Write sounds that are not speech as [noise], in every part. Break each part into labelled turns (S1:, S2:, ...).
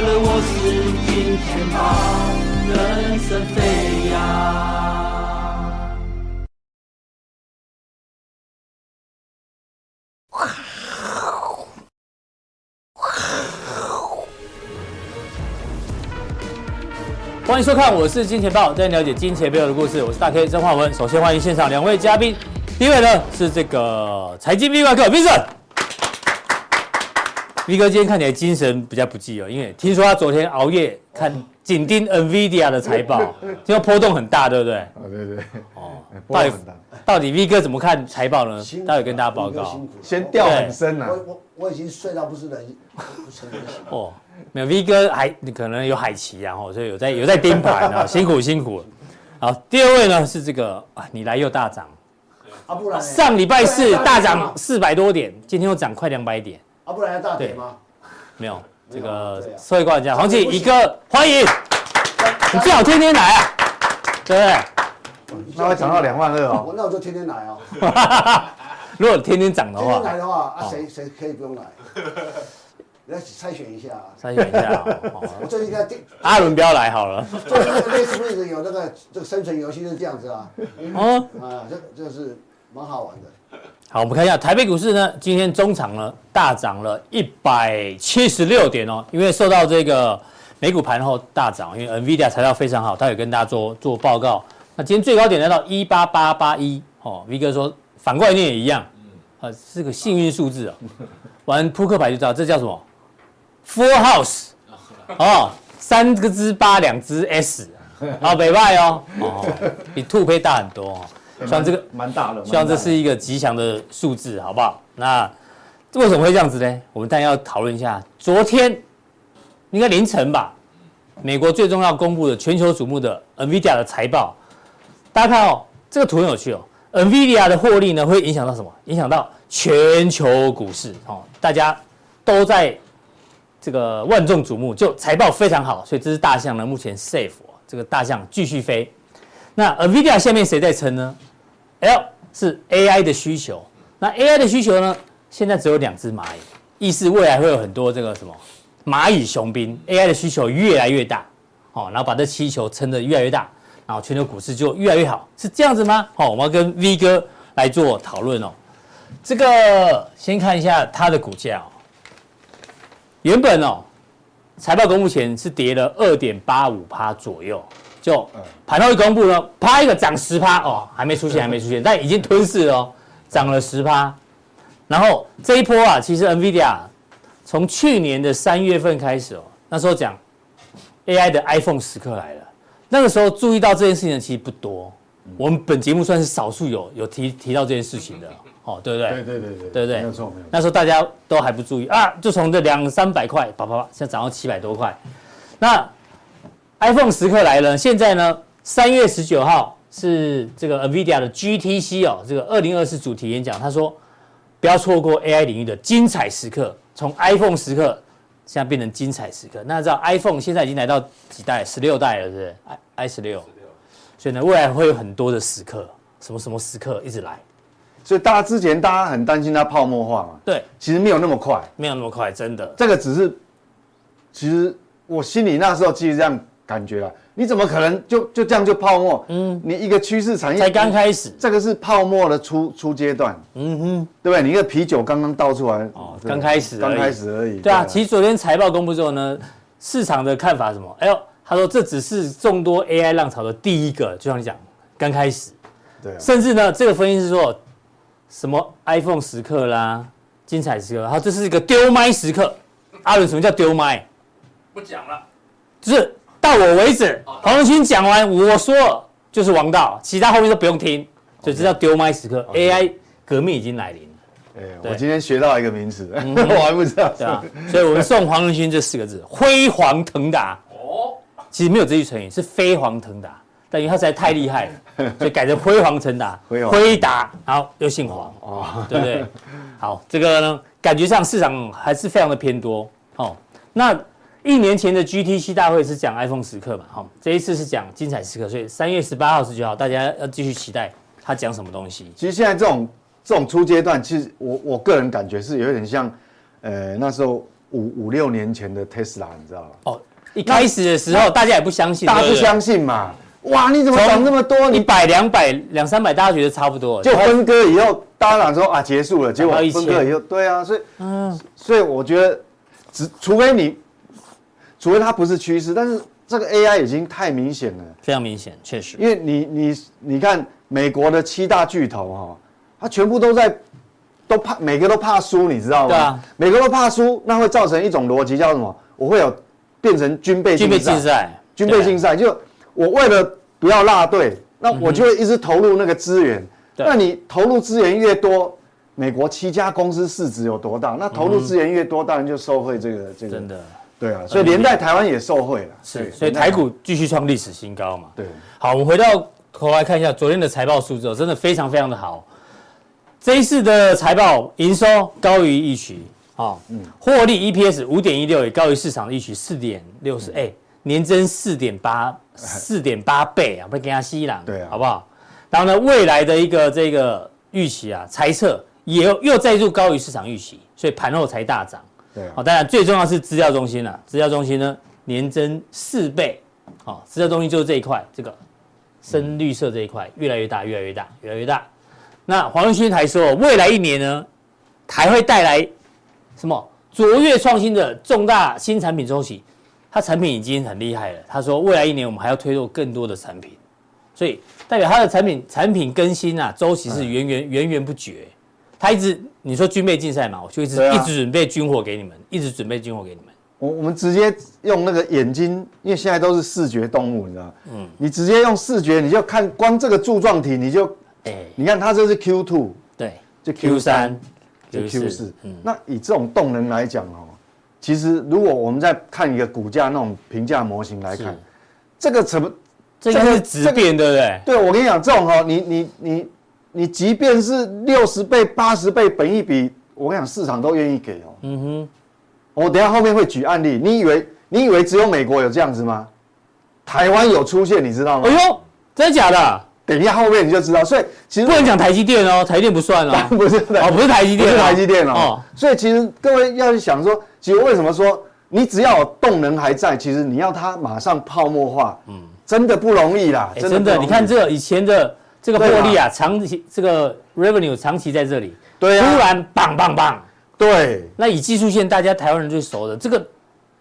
S1: 了我是金钱豹，人生飞扬。欢迎收看，我是金钱豹，带你了解金钱背后的故事。我是大 K 曾焕文。首先欢迎现场两位嘉宾，第一位呢是这个财经 V 怪客 Vincent。V 哥今天看起来精神比较不济哦，因为听说他昨天熬夜看紧盯 NVIDIA 的财报，[laughs] 听说波动很大，对不对？
S2: 啊，对对。哦，
S1: 波动很大。到底 V 哥怎么看财报呢？待会跟大家报告。
S2: 先掉很深了。
S3: 我我我已经睡到不是人，不成人形。
S1: 哦。没有 V 哥还你可能有海奇，然后所以有在有在盯盘啊，[laughs] 辛苦辛苦。好，第二位呢是这个啊，你来又大涨，
S3: 啊不然
S1: 上礼拜四大涨四百多点，今天又涨快两百点，
S3: 啊不然要大跌吗？
S1: 没有，[laughs] 这个社会观察家黄记一个欢迎，你最好天天来啊，对不对？
S2: 那会涨到两万二哦，
S3: 我那我就天天来哦。[laughs]
S1: 如果天天涨的话，
S3: 天天来的话啊，谁谁可以不用来？[laughs] 来筛选一下，
S1: 筛选一下。
S3: 我最近在
S1: 阿伦不要来好了。
S3: 最近类似不是有那个这个生存游戏是这样子啊？哦，啊，这这是蛮好玩的。
S1: 好，我们看一下台北股市呢，今天中场呢大涨了一百七十六点哦，因为受到这个美股盘后大涨，因为 NVIDIA 材料非常好，他有跟大家做做报告。那今天最高点来到一八八八一哦，V 哥说反过来念也一样，啊，是个幸运数字哦。玩扑克牌就知道这叫什么？Full House，[laughs] 哦，三个支八两只 S，好北派哦，哦，比兔胚大很多哦，希望这个
S2: 蛮大的，
S1: 希望这是一个吉祥的数字，好不好？那为什么会这样子呢？我们当然要讨论一下。昨天应该凌晨吧，美国最重要公布的全球瞩目的 NVIDIA 的财报，大家看哦，这个图很有趣哦，NVIDIA 的获利呢会影响到什么？影响到全球股市哦，大家都在。这个万众瞩目，就财报非常好，所以这只大象呢，目前 safe，这个大象继续飞。那 NVIDIA 下面谁在撑呢？L 是 AI 的需求，那 AI 的需求呢，现在只有两只蚂蚁，意思未来会有很多这个什么蚂蚁雄兵，AI 的需求越来越大，哦，然后把这气球撑得越来越大，然后全球股市就越来越好，是这样子吗？好，我们要跟 V 哥来做讨论哦。这个先看一下它的股价哦。原本哦，财报公布前是跌了二点八五趴左右，就盘后一公布呢，啪一个涨十趴哦，还没出现，还没出现，但已经吞噬了哦，涨了十趴。然后这一波啊，其实 NVIDIA 从去年的三月份开始哦，那时候讲 AI 的 iPhone 时刻来了，那个时候注意到这件事情的其实不多，我们本节目算是少数有有提提到这件事情的。[laughs] 哦，对不对？
S2: 对对对对，
S1: 对不对？
S2: 没有错，没有错。
S1: 那时候大家都还不注意啊，就从这两三百块，啪啪啪，现在涨到七百多块。那 iPhone 时刻来了，现在呢，三月十九号是这个 NVIDIA 的 GTC 哦，这个二零二四主题演讲，他说不要错过 AI 领域的精彩时刻，从 iPhone 时刻现在变成精彩时刻。那知道 iPhone 现在已经来到几代？十六代了，是不是？i i 十六。所以呢，未来会有很多的时刻，什么什么时刻一直来。
S2: 所以大家之前大家很担心它泡沫化嘛？
S1: 对，
S2: 其实没有那么快，
S1: 没有那么快，真的。
S2: 这个只是，其实我心里那时候其实这样感觉了。你怎么可能就就这样就泡沫？嗯，你一个趋势产业
S1: 才刚开始，
S2: 这个是泡沫的初初阶段。嗯哼，对不对？你一个啤酒刚刚倒出来，
S1: 哦，刚开始，
S2: 刚开始而已。
S1: 对啊，其实昨天财报公布之后呢，市场的看法什么？哎呦，他说这只是众多 AI 浪潮的第一个，就像你讲，刚开始。对，甚至呢，这个分析是说。什么 iPhone 时刻啦，精彩时刻，然后这是一个丢麦时刻。阿伦，什么叫丢麦？
S4: 不讲了，
S1: 就是到我为止。黄仁勋讲完，我说就是王道，其他后面都不用听，所以这叫丢麦时刻。AI 革命已经来临了。
S2: 哎，我今天学到一个名词，[laughs] 我还不知道。
S1: 对啊，所以我们送黄仁勋这四个字：飞黄腾达。哦，其实没有这句成语，是飞黄腾达。但因为他实在太厉害了，[laughs] 所以改成辉煌腾达，辉达，然后又姓黄，哦，对不对？好，这个呢，感觉上市场还是非常的偏多。哦，那一年前的 GTC 大会是讲 iPhone 时刻嘛？好，这一次是讲精彩时刻，所以三月十八号、十九号，大家要继续期待他讲什么东西。
S2: 其实现在这种这种初阶段，其实我我个人感觉是有点像，呃，那时候五五六年前的特斯拉，你知道吗？
S1: 哦，一开始的时候大家也不相信，
S2: 大家不相信嘛。哇，你怎么涨这么多？
S1: 你百两百两三百，大家觉得差不多。
S2: 就分割以后，大家讲说啊，结束了。结果分割以后，对啊，所以嗯，所以我觉得，只除非你，除非它不是趋势，但是这个 AI 已经太明显了，
S1: 非常明显，确实。
S2: 因为你你你看美国的七大巨头哈，它全部都在。都怕每个都怕输，你知道吗？对啊，每个都怕输，那会造成一种逻辑，叫什么？我会有变成军备竞赛，军备竞赛，军备竞赛。就我为了不要落队，那我就会一直投入那个资源。那你投入资源越多，美国七家公司市值有多大？那投入资源越多，当然就受惠这个这个。真的，对啊，所以连带台湾也受惠了。
S1: 是，所以台股继续创历史新高嘛？
S2: 对。
S1: 好，我们回到头来看一下昨天的财报数字，真的非常非常的好。这一次的财报营收高于预期，啊，嗯，获利 EPS 五点一六也高于市场的预期四点六四，哎，年增四点八四点八倍啊，不是跟他吸了，
S2: 对啊，
S1: 好不好？然后呢，未来的一个这个预期啊，猜测也又再度高于市场预期，所以盘后才大涨，
S2: 对啊，
S1: 好，当然最重要是资料中心了，资料中心呢年增四倍，好，资料中心就是这一块，这个深绿色这一块越来越大，越来越大，越来越大。那黄仁勋还说，未来一年呢，还会带来什么卓越创新的重大新产品周期？他产品已经很厉害了。他说，未来一年我们还要推出更多的产品，所以代表他的产品产品更新啊，周期是源源源源不绝。他一直你说军备竞赛嘛，我就一直一直准备军火给你们，一直准备军火给你们。
S2: 我我们直接用那个眼睛，因为现在都是视觉动物，你知道吗？嗯，你直接用视觉，你就看光这个柱状体，你就。哎，你看它这是 Q two，
S1: 对，
S2: 就 Q 三，就 Q 四。嗯，那以这种动能来讲哦，其实如果我们再看一个股价那种评价模型来看，这个怎么，
S1: 这个是质变，对不对？
S2: 对，我跟你讲，这种哦，你你你你，即便是六十倍、八十倍本一比，我跟你讲，市场都愿意给哦。嗯哼，我等下后面会举案例，你以为你以为只有美国有这样子吗？台湾有出现，你知道吗？
S1: 哎呦，真的假的？
S2: 等一下，后面你就知道。所以其实
S1: 不能讲台积电哦，台积电不算哦。[laughs]
S2: 不是
S1: 哦，不是台积电，
S2: 不是台积电哦。所以其实各位要去想说，其实为什么说你只要有动能还在，其实你要它马上泡沫化，嗯，真的不容易啦。
S1: 真的，你看这以前的这个获利啊，长期这个 revenue 长期在这里，
S2: 对啊，
S1: 突然棒棒棒，
S2: 对。
S1: 那以技术线，大家台湾人最熟的这个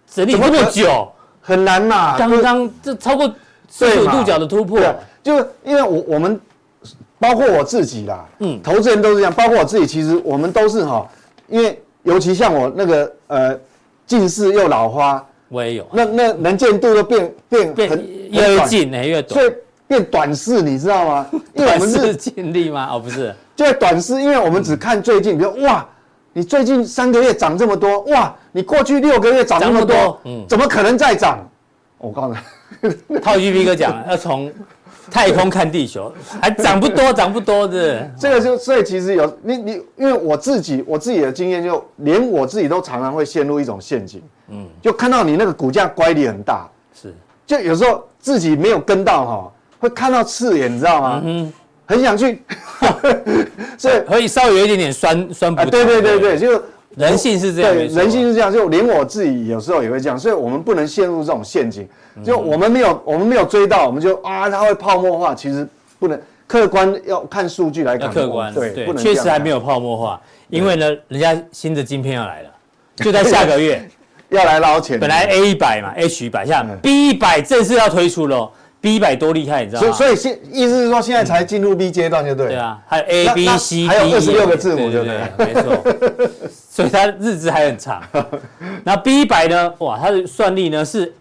S1: 整理这么久，
S2: 很难嘛。
S1: 刚刚这超过四十五度角的突破。
S2: 就因为我我们包括我自己啦，嗯，投资人都是这样，包括我自己，其实我们都是哈，因为尤其像我那个呃近视又老花，
S1: 我也有，
S2: 那那能见度都变变变
S1: 越近，越短，
S2: 所以变短视，你知道吗？[laughs] 因为我们是
S1: 尽力吗？哦，不是，
S2: 就是短视，因为我们只看最近，比如哇，你最近三个月涨这么多，哇，你过去六个月涨这么多，嗯，怎么可能再涨？我告诉
S1: 你，[laughs] 套句 V 哥讲，要从。太空看地球，还涨不多，[laughs] 涨不多的。
S2: 这个就所以其实有你你，因为我自己我自己的经验，就连我自己都常常会陷入一种陷阱。嗯，就看到你那个股价乖离很大，是，就有时候自己没有跟到哈，会看到刺眼，你知道吗？嗯，很想去，[laughs]
S1: 所以可以稍微有一点点酸酸不。
S2: 对对对对，就
S1: 人性是这样，
S2: 对，人性是这样，就连我自己有时候也会这样，所以我们不能陷入这种陷阱。就我们没有，我们没有追到，我们就啊，它会泡沫化。其实不能客观，要看数据来看。
S1: 客观，对，不能。确实还没有泡沫化，因为呢，人家新的晶片要来了，就在下个月 [laughs]
S2: 要来捞钱。
S1: 本来 A 一百嘛，H 一百，现在 B 一百正式要推出了。B 一百多厉害，你知道吗？
S2: 所以现意思是说，现在才进入 B 阶段，就对。
S1: 对啊，还有 A B C，
S2: 还有二十六个字母，对不对？
S1: 没错。[laughs] 所以它日子还很长。[laughs] 那 B 一百呢？哇，它的算力呢是。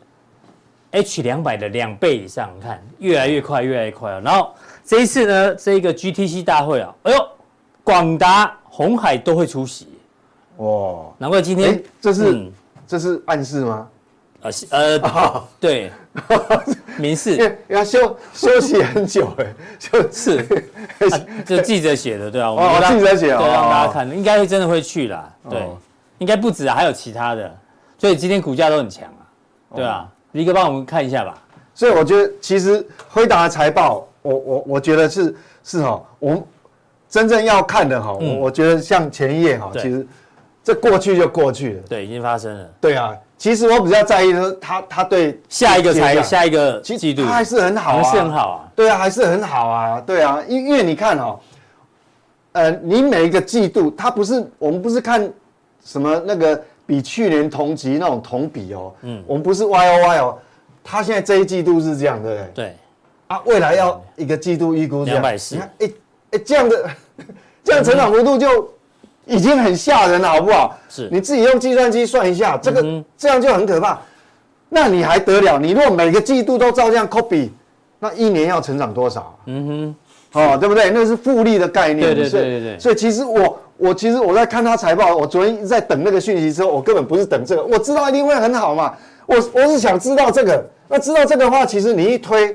S1: H 两百的两倍以上，你看越来越快，越来越快哦。然后这一次呢，这个 GTC 大会啊，哎呦，广达、红海都会出席，哇，难怪今天
S2: 这是这是暗示吗？
S1: 呃呃，对，明示，
S2: 因为要休休息很久哎，
S1: 就是这记者写的，对啊，
S2: 哦，记者写，
S1: 对，让大家看，应该会真的会去啦，对，应该不止啊，还有其他的，所以今天股价都很强啊，对啊。李哥帮我们看一下吧。
S2: 所以我觉得，其实辉达的财报，我我我觉得是是哈，我们真正要看的哈，我我觉得像前一页哈，其实这过去就过去了。
S1: 对，已经发生了。
S2: 对啊，其实我比较在意的是他他对
S1: 下一个才下一个季度，
S2: 他还是很好啊，
S1: 还是很好啊。
S2: 对啊，还是很好啊。对啊，因因为你看哦，呃，你每一个季度，它不是我们不是看什么那个比去年同期那种同比哦，嗯，我们不是 Y O Y 哦，他现在这一季度是这样，对不对？
S1: 对。
S2: 啊，未来要一个季度预估
S1: 两百四，
S2: 你看，哎哎，这样的 [laughs] 这样成长幅度就已经很吓人了，好不好？
S1: 是，
S2: 你自己用计算机算一下，这个这样就很可怕。那你还得了？你如果每个季度都照这样 copy，那一年要成长多少？嗯哼，哦，对不对？那是复利的概念。
S1: 对对对对对。
S2: 所以其实我我其实我在看他财报，我昨天在等那个讯息之后，我根本不是等这个，我知道一定会很好嘛。我我是想知道这个，那知道这个的话，其实你一推。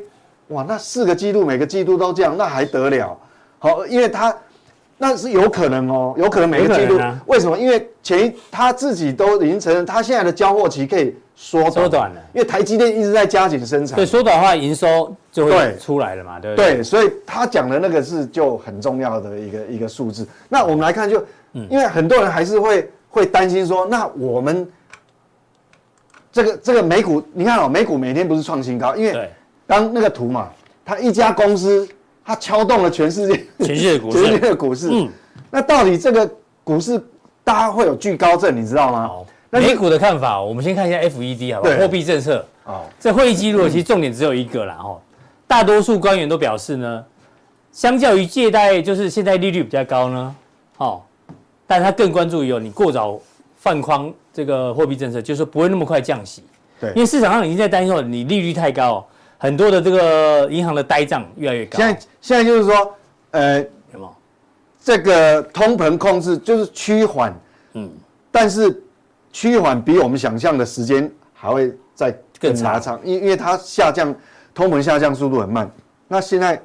S2: 哇，那四个季度每个季度都这样，那还得了？好，因为他那是有可能哦，有可能每个季度、啊、为什么？因为前一他自己都已经承认，他现在的交货期可以缩短，
S1: 短了。
S2: 因为台积电一直在加紧生产，
S1: 对，缩短的话营收就会出来了嘛，对不对？
S2: 对，所以他讲的那个是就很重要的一个一个数字。那我们来看就，就因为很多人还是会会担心说，那我们这个这个美股，你看哦，美股每天不是创新高，因为。当那个图嘛，它一家公司，它敲动了全世界，
S1: 全世界股市，
S2: 全世界的股市。嗯，那到底这个股市大家会有惧高症，你知道吗？好，
S1: 那美股的看法，我们先看一下 FED 好不好？货币政策。哦，这会议记录其实重点只有一个啦。哦，大多数官员都表示呢，相较于借贷，就是现在利率比较高呢。哦，但他更关注于哦你过早放宽这个货币政策，就是不会那么快降息。对，因为市场上已经在担心你利率太高。很多的这个银行的呆账越来越高。
S2: 现在现在就是说，呃，有没有这个通膨控制就是趋缓，嗯，但是趋缓比我们想象的时间还会再更长，因因为它下降，通膨下降速度很慢。那现在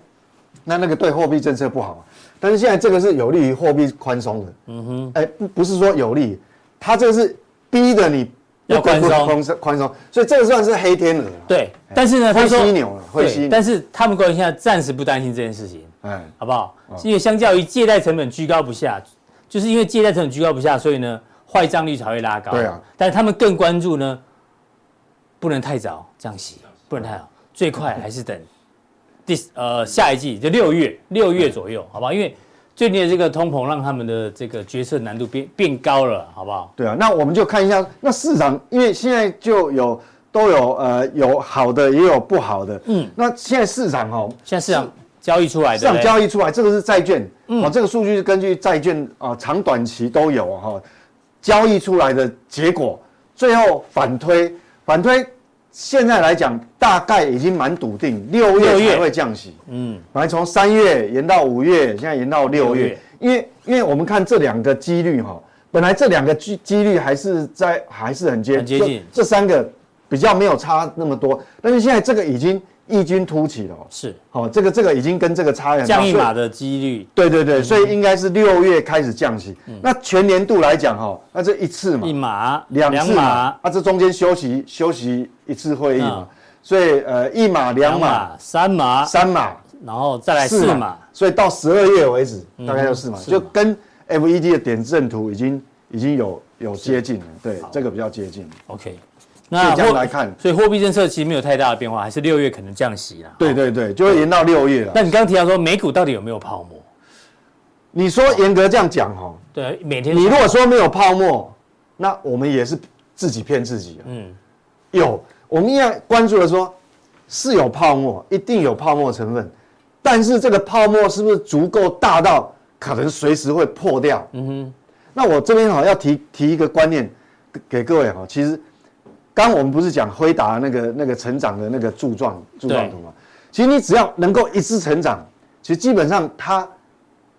S2: 那那个对货币政策不好，但是现在这个是有利于货币宽松的，嗯哼，哎，不不是说有利，它这个是逼着你。要宽松，[laughs] 宽松，所以这个算是黑天鹅。
S1: 对，但是呢，他说
S2: 会犀牛了，会犀牛。
S1: 但是他们官员现在暂时不担心这件事情，哎，好不好？因为相较于借贷成本居高不下，就是因为借贷成本居高不下，所以呢，坏账率才会拉高。对啊。但是他们更关注呢，不能太早降息，不能太早，最快还是等第呃下一季，就六月六月左右，好不好？因为。最近的这个通膨让他们的这个决策难度变变高了，好不好？
S2: 对啊，那我们就看一下那市场，因为现在就有都有呃有好的也有不好的，嗯，那现在市场哦，
S1: 现在市场交易出来的，
S2: 市场交易出来，这个是债券，嗯，哦，这个数据是根据债券啊长短期都有哈，交易出来的结果，最后反推反推。现在来讲，大概已经蛮笃定，六月才会降息。嗯，本来从三月延到五月，现在延到六月。因为因为我们看这两个几率哈，本来这两个几几率还是在还是很接
S1: 很接近，
S2: 这三个比较没有差那么多，但是现在这个已经。异军突起了，
S1: 是，
S2: 好，这个这个已经跟这个差很多，
S1: 降一码的几率，
S2: 对对对，所以应该是六月开始降息。那全年度来讲，哈，那这一次嘛，
S1: 一码
S2: 两次嘛，啊，这中间休息休息一次会议嘛，所以呃，一码两码
S1: 三码
S2: 三码，
S1: 然后再来四码，
S2: 所以到十二月为止大概就四码，就跟 FED 的点阵图已经已经有有接近了，对，这个比较接近。
S1: OK。
S2: 那这样来看，
S1: 所以货币政策其实没有太大的变化，还是六月可能降息啦。
S2: 对对对，就会延到六月了。
S1: 那你刚刚提到说美股到底有没有泡沫？
S2: 你说严格这样讲哈，
S1: 对，每天
S2: 你如果说没有泡沫，那我们也是自己骗自己。嗯，有，我们应该关注的说，是有泡沫，一定有泡沫成分，但是这个泡沫是不是足够大到可能随时会破掉？嗯哼。那我这边哈要提提一个观念给各位哈，其实。刚我们不是讲辉达那个那个成长的那个柱状柱状图嘛？其实你只要能够一直成长，其实基本上它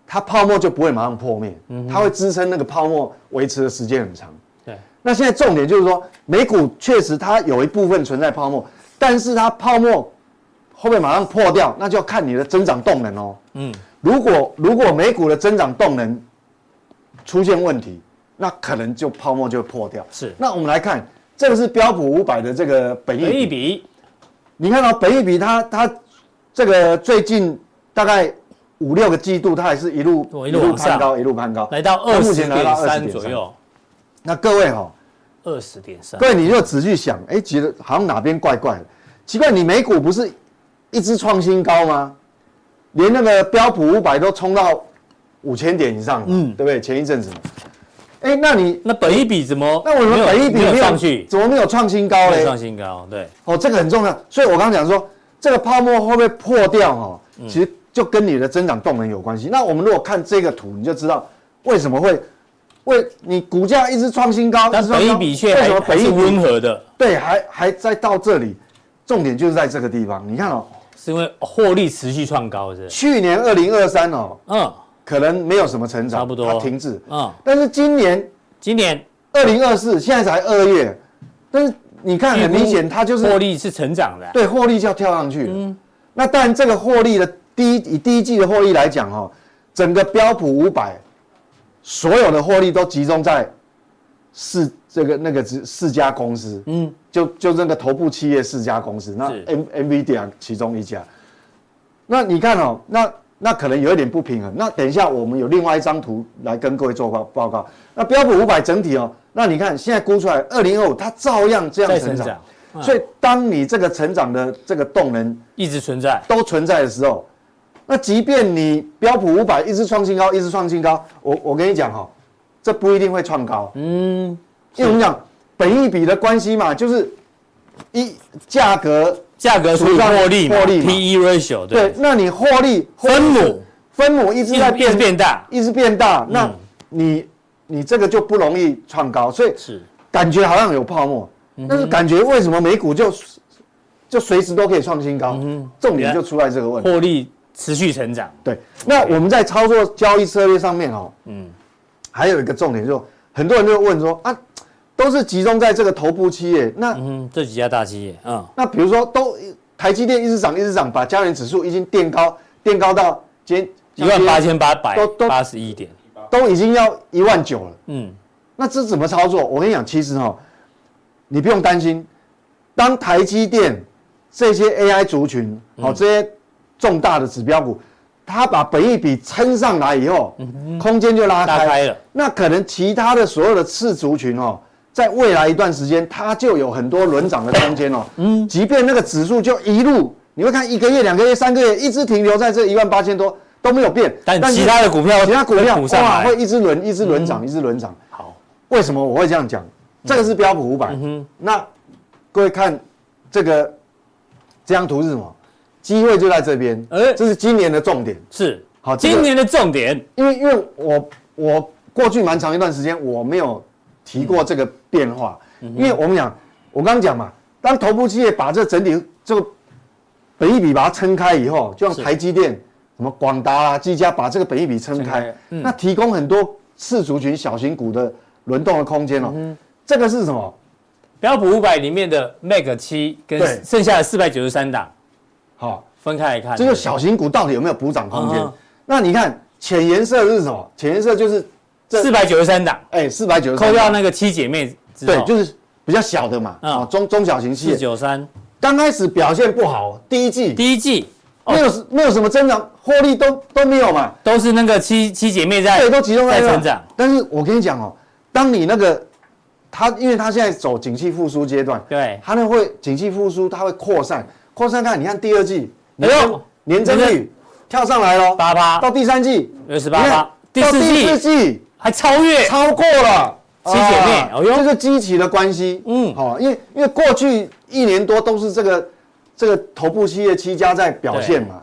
S2: 它泡沫就不会马上破灭，它会支撑那个泡沫维持的时间很长。对。那现在重点就是说，美股确实它有一部分存在泡沫，但是它泡沫会不会马上破掉，那就要看你的增长动能哦。嗯。如果如果美股的增长动能出现问题，那可能就泡沫就会破掉。是。那我们来看。这个是标普五百的这个本益比，你看到本益比它它这个最近大概五六个季度，它还是一路一路攀高，一路攀高，
S1: 来到二十点三左右。
S2: 那各位哈、哦，
S1: 二十点三，
S2: 各位你就仔细想，哎，觉得好像哪边怪怪的，奇怪，你美股不是一直创新高吗？连那个标普五百都冲到五千点以上，嗯，对不对？前一阵子，哎，那你
S1: 那本一比怎么？
S2: 那我们本一比没有上去，怎么没有创新高嘞？
S1: 创新高，对。
S2: 哦，这个很重要，所以我刚刚讲说，这个泡沫会不会破掉？哈，其实就跟你的增长动能有关系。那我们如果看这个图，你就知道为什么会为你股价一直创新高，
S1: 但是本益比却为什么本益温和的？
S2: 对，还还在到这里，重点就是在这个地方。你看哦。
S1: 是因为获利持续创高，是
S2: 去年二零二三哦，嗯，可能没有什么成长，差不多，它停滞，嗯，但是今年，
S1: 今年。
S2: 二零二四现在才二月，但是你看很明显，它就是
S1: 获利是成长的，
S2: 对，获利就要跳上去，嗯，那当然这个获利的第一以第一季的获利来讲哦，整个标普五百所有的获利都集中在四这个那个四四家公司，嗯。就就那个头部企业四家公司，那 M NVIDIA 其中一家，那你看哦，那那可能有一点不平衡。那等一下我们有另外一张图来跟各位做报报告。那标普五百整体哦，那你看现在估出来二零二五它照样这样成长。所以当你这个成长的这个动能
S1: 一直存在，
S2: 都存在的时候，那即便你标普五百一直创新高，一直创新高，我我跟你讲哈，这不一定会创高，嗯，因为我们讲。本益比的关系嘛，就是一价格
S1: 价格除以获利嘛，P/E ratio 对，
S2: 对，那你获利
S1: 分母。
S2: 分母一直在变
S1: 变大，
S2: 一直变大，那你你这个就不容易创高，所以是。感觉好像有泡沫，但是感觉为什么美股就就随时都可以创新高？重点就出在这个问题，
S1: 获利持续成长。
S2: 对，那我们在操作交易策略上面哦，嗯，还有一个重点就很多人就问说啊。都是集中在这个头部企业，那
S1: 嗯，这几家大企业，嗯，
S2: 那比如说都台积电一直涨，一直涨，把加权指数已经垫高，垫高到今
S1: 一万八千八百八十一点，
S2: 都已经要一万九了，嗯，那这怎么操作？我跟你讲，其实哈，你不用担心，当台积电这些 AI 族群，好这些重大的指标股，它把本益比撑上来以后，空间就拉开了，那可能其他的所有的次族群哦。在未来一段时间，它就有很多轮涨的空间哦。嗯，即便那个指数就一路，你会看一个月、两个月、三个月，一直停留在这一万八千多都没有变。
S1: 但其他的股票，
S2: 其他股票哇，会一直轮、一直轮涨、一直轮涨。
S1: 好，
S2: 为什么我会这样讲？这个是标普五百。嗯，那各位看这个这张图是什么？机会就在这边。呃，这是今年的重点。
S1: 是，好，今年的重点，
S2: 因为因为我我过去蛮长一段时间我没有。提过这个变化，因为我们讲，我刚刚讲嘛，当头部企业把这整体这个本益比把它撑开以后，就像台积电、什么广达啊、技嘉把这个本益比撑开，那提供很多次族群小型股的轮动的空间哦。这个是什么？
S1: 标普五百里面的 Mag 七跟剩下的四百九十三档，好，分开来看，
S2: 这个小型股到底有没有补涨空间？那你看浅颜色是什么？浅颜色就是。
S1: 四百九十三档，
S2: 哎，四百九十
S1: 三，扣掉那个七姐妹，
S2: 对，就是比较小的嘛，啊，中中小型企业。
S1: 四九三，
S2: 刚开始表现不好，第一季，
S1: 第一季
S2: 没有没有什么增长，获利都都没有嘛，
S1: 都是那个七七姐妹在，
S2: 对，都集中在成长。但是我跟你讲哦，当你那个它，因为它现在走景气复苏阶段，
S1: 对，
S2: 它那会景气复苏，它会扩散，扩散看，你看第二季，哎呦，年增率跳上来了，
S1: 八八，
S2: 到第三季
S1: 二十八八，第四季。还超越，
S2: 超过了
S1: 七姐妹，
S2: 这是基期的关系，嗯，好，因为因为过去一年多都是这个这个头部企业七家在表现嘛，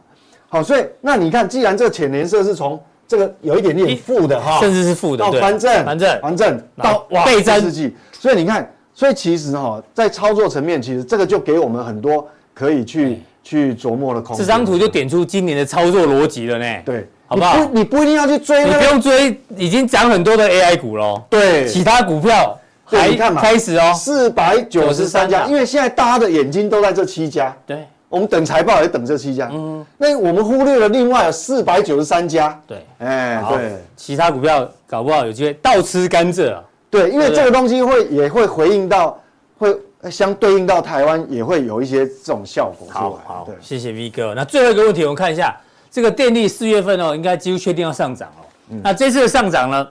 S2: 好，所以那你看，既然这个浅颜色是从这个有一点点负的哈，
S1: 甚至是负的，
S2: 到翻正，
S1: 翻正，
S2: 翻正，到倍增，所以你看，所以其实哈，在操作层面，其实这个就给我们很多可以去去琢磨的空间。
S1: 这张图就点出今年的操作逻辑了呢，
S2: 对。
S1: 好不好？
S2: 你不一定要去追，
S1: 你不用追，已经涨很多的 AI 股喽。
S2: 对，
S1: 其他股票还开始哦，
S2: 四百九十三家，因为现在大家的眼睛都在这七家。
S1: 对，
S2: 我们等财报也等这七家。嗯，那我们忽略了另外有四百九十三家。
S1: 对，
S2: 哎，对，
S1: 其他股票搞不好有机会倒吃甘蔗啊。
S2: 对，因为这个东西会也会回应到，会相对应到台湾也会有一些这种效果。
S1: 好好，谢谢 V 哥。那最后一个问题，我们看一下。这个电力四月份哦，应该几乎确定要上涨哦。嗯、那这次的上涨呢，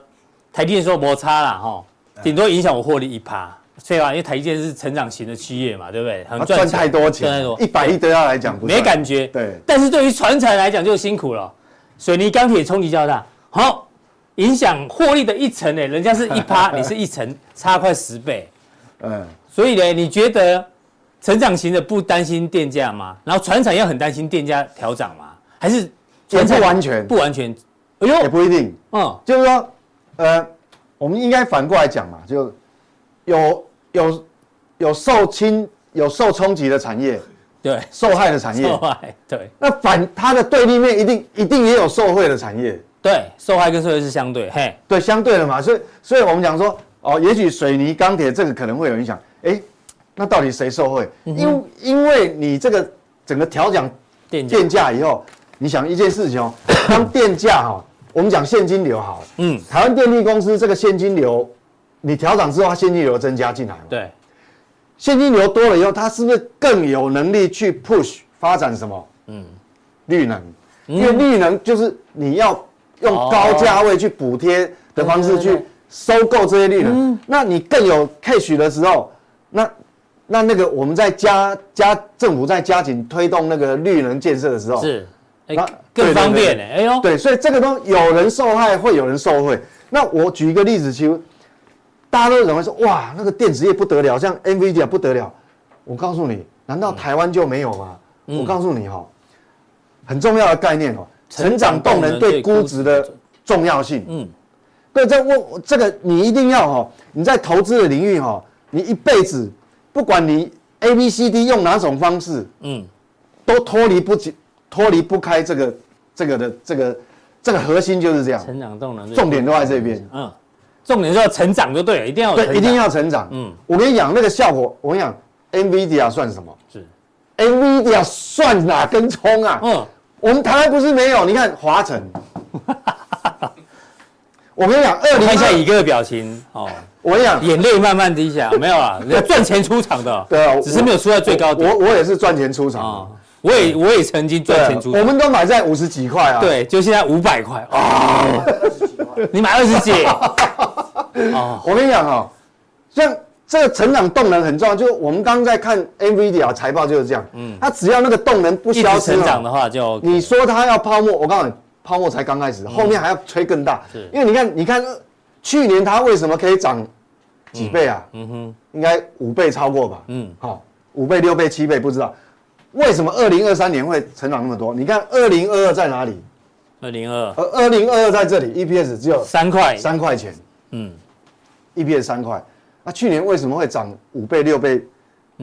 S1: 台电说摩擦了哈，顶多影响我获利一趴。对吧？因为台积电是成长型的企业嘛，对不对？
S2: 很赚太多钱，赚太多，一百亿对他来讲
S1: 没感觉。
S2: 对，
S1: 但是对于船产来讲就辛苦了，水泥、钢铁冲击较大，好，影响获利的一层呢，人家是一趴，[laughs] 你是一层，差快十倍。嗯，所以呢，你觉得成长型的不担心电价吗？然后船产要很担心电价调涨吗？还是
S2: 也不完全？
S1: 不完全，
S2: 哎呦，也不一定。嗯，就是说，呃，我们应该反过来讲嘛，就有。有有受侵、有受冲击的产业，
S1: 对，
S2: 受害的产业，
S1: 受害，对。
S2: 那反它的对立面一定一定也有受贿的产业，
S1: 对，受害跟受惠是相对，嘿，
S2: 对，相对的嘛。所以，所以我们讲说，哦，也许水泥、钢铁这个可能会有影响，哎，那到底谁受惠？因、嗯、因为你这个整个调涨电电价以后，你想一件事情哦，[coughs] 当电价哈，我们讲现金流好，嗯，台湾电力公司这个现金流。你调涨之后，它现金流增加进来嘛？
S1: 对，
S2: 现金流多了以后，它是不是更有能力去 push 发展什么？嗯，绿能，因为绿能就是你要用高价位去补贴的方式去收购这些绿能，那你更有 cash 的时候，那那那个我们在加加政府在加紧推动那个绿能建设的时候，
S1: 是，那更方便哎，哎呦，
S2: 对，所以这个东西有人受害，会有人受惠。那我举一个例子，其实。大家都认为说，哇，那个电子业不得了，像 NVIDIA 不得了。我告诉你，难道台湾就没有吗？嗯、我告诉你哈、哦，很重要的概念哦，成长动能对估值的重要性。嗯，对，这我这个你一定要哈、哦，你在投资的领域哈、哦，你一辈子不管你 A B C D 用哪种方式，嗯，都脱离不脱离不开这个这个的这个这个核心就是这样。
S1: 成长动能，
S2: 重点都在这边。嗯。
S1: 重点就要成长就对了，一定要
S2: 对，一定要成长。嗯，我跟你讲那个效果，我跟你讲，NVIDIA 算什么？是，NVIDIA 算哪根葱啊？嗯，我们台湾不是没有，你看华晨。[laughs] 我跟你讲，二零
S1: 看一下乙哥的表情哦。
S2: 我跟你讲，
S1: 眼泪慢慢滴下，[laughs] 没有啊，赚钱出场的。
S2: 对啊，
S1: 只是没有出在最高点。
S2: 我我也是赚钱出场。
S1: 我也我也曾经赚钱出场。
S2: 我们都买在五十几块啊。
S1: 对，就现在五百块啊。[laughs] 你买二十几？
S2: 哦，[laughs] 我跟你讲哈，像这个成长动能很重要，就我们刚刚在看 NVIDIA 财报就是这样，嗯，它只要那个动能不消失，
S1: 成长的话就，
S2: 你说它要泡沫，我告诉你，泡沫才刚开始，后面还要吹更大，是，因为你看，你看去年它为什么可以涨几倍啊？嗯哼，应该五倍超过吧？嗯，好，五倍、六倍、七倍不知道，为什么二零二三年会成长那么多？你看二零二二在哪里？
S1: 二零二，
S2: 而二零二二在这里，EPS 只有
S1: 三块，
S2: 三块钱，嗯。EPS 三块，那去年为什么会涨五倍、六倍、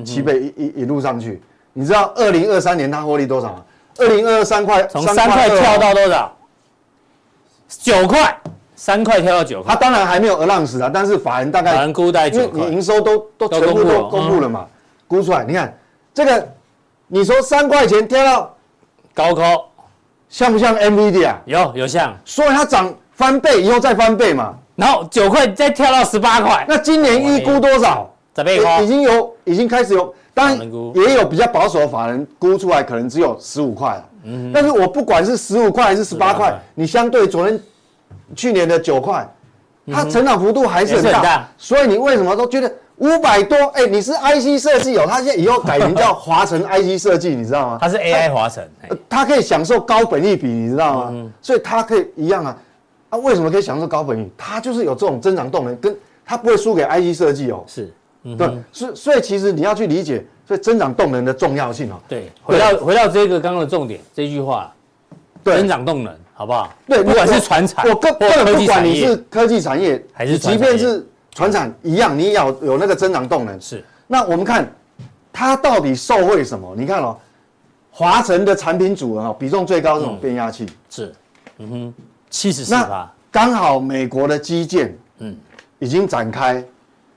S2: 七倍一一一路上去？你知道二零二三年它获利多少吗？二零二三块，
S1: 从三块跳到多少？九块，三块跳到九块。
S2: 它当然还没有 announce 啊，但是法人大概，
S1: 法人估大概九块。
S2: 因为你营收都都全部都公布了嘛，估出来。你看这个，你说三块钱跳到
S1: 高高，
S2: 像不像 NVIDIA？
S1: 有有像，
S2: 所以它涨翻倍以后再翻倍嘛。
S1: 然后九块再跳到十八块，
S2: 那今年预估多少？已经有，已经开始有，当然也有比较保守的法人估出来，可能只有十五块了。嗯，但是我不管是十五块还是十八块，你相对昨天去年的九块，它成长幅度还是很大。所以你为什么都觉得五百多？哎，你是 IC 设计哦，它现在以后改名叫 [laughs] 华晨 IC 设计，你知道吗？
S1: 它是 AI 华晨，
S2: 它可以享受高本益比，你知道吗？所以它可以一样啊。啊，为什么可以享受高本益？它就是有这种增长动能，跟它不会输给 IC 设计哦。
S1: 是，
S2: 嗯、对，所以所以其实你要去理解，所以增长动能的重要性哦。
S1: 对，回到回到这个刚刚的重点，这句话，对，增长动能，好不好？
S2: 对，
S1: 不管是船产，
S2: 我根根本不管你是科技产业还是，即便是船产一样，你要有那个增长动能。是，那我们看它到底受惠什么？你看哦，华晨的产品组合哦，比重最高这种变压器、嗯、
S1: 是，嗯哼。七十四吧，
S2: 刚好美国的基建，嗯，已经展开，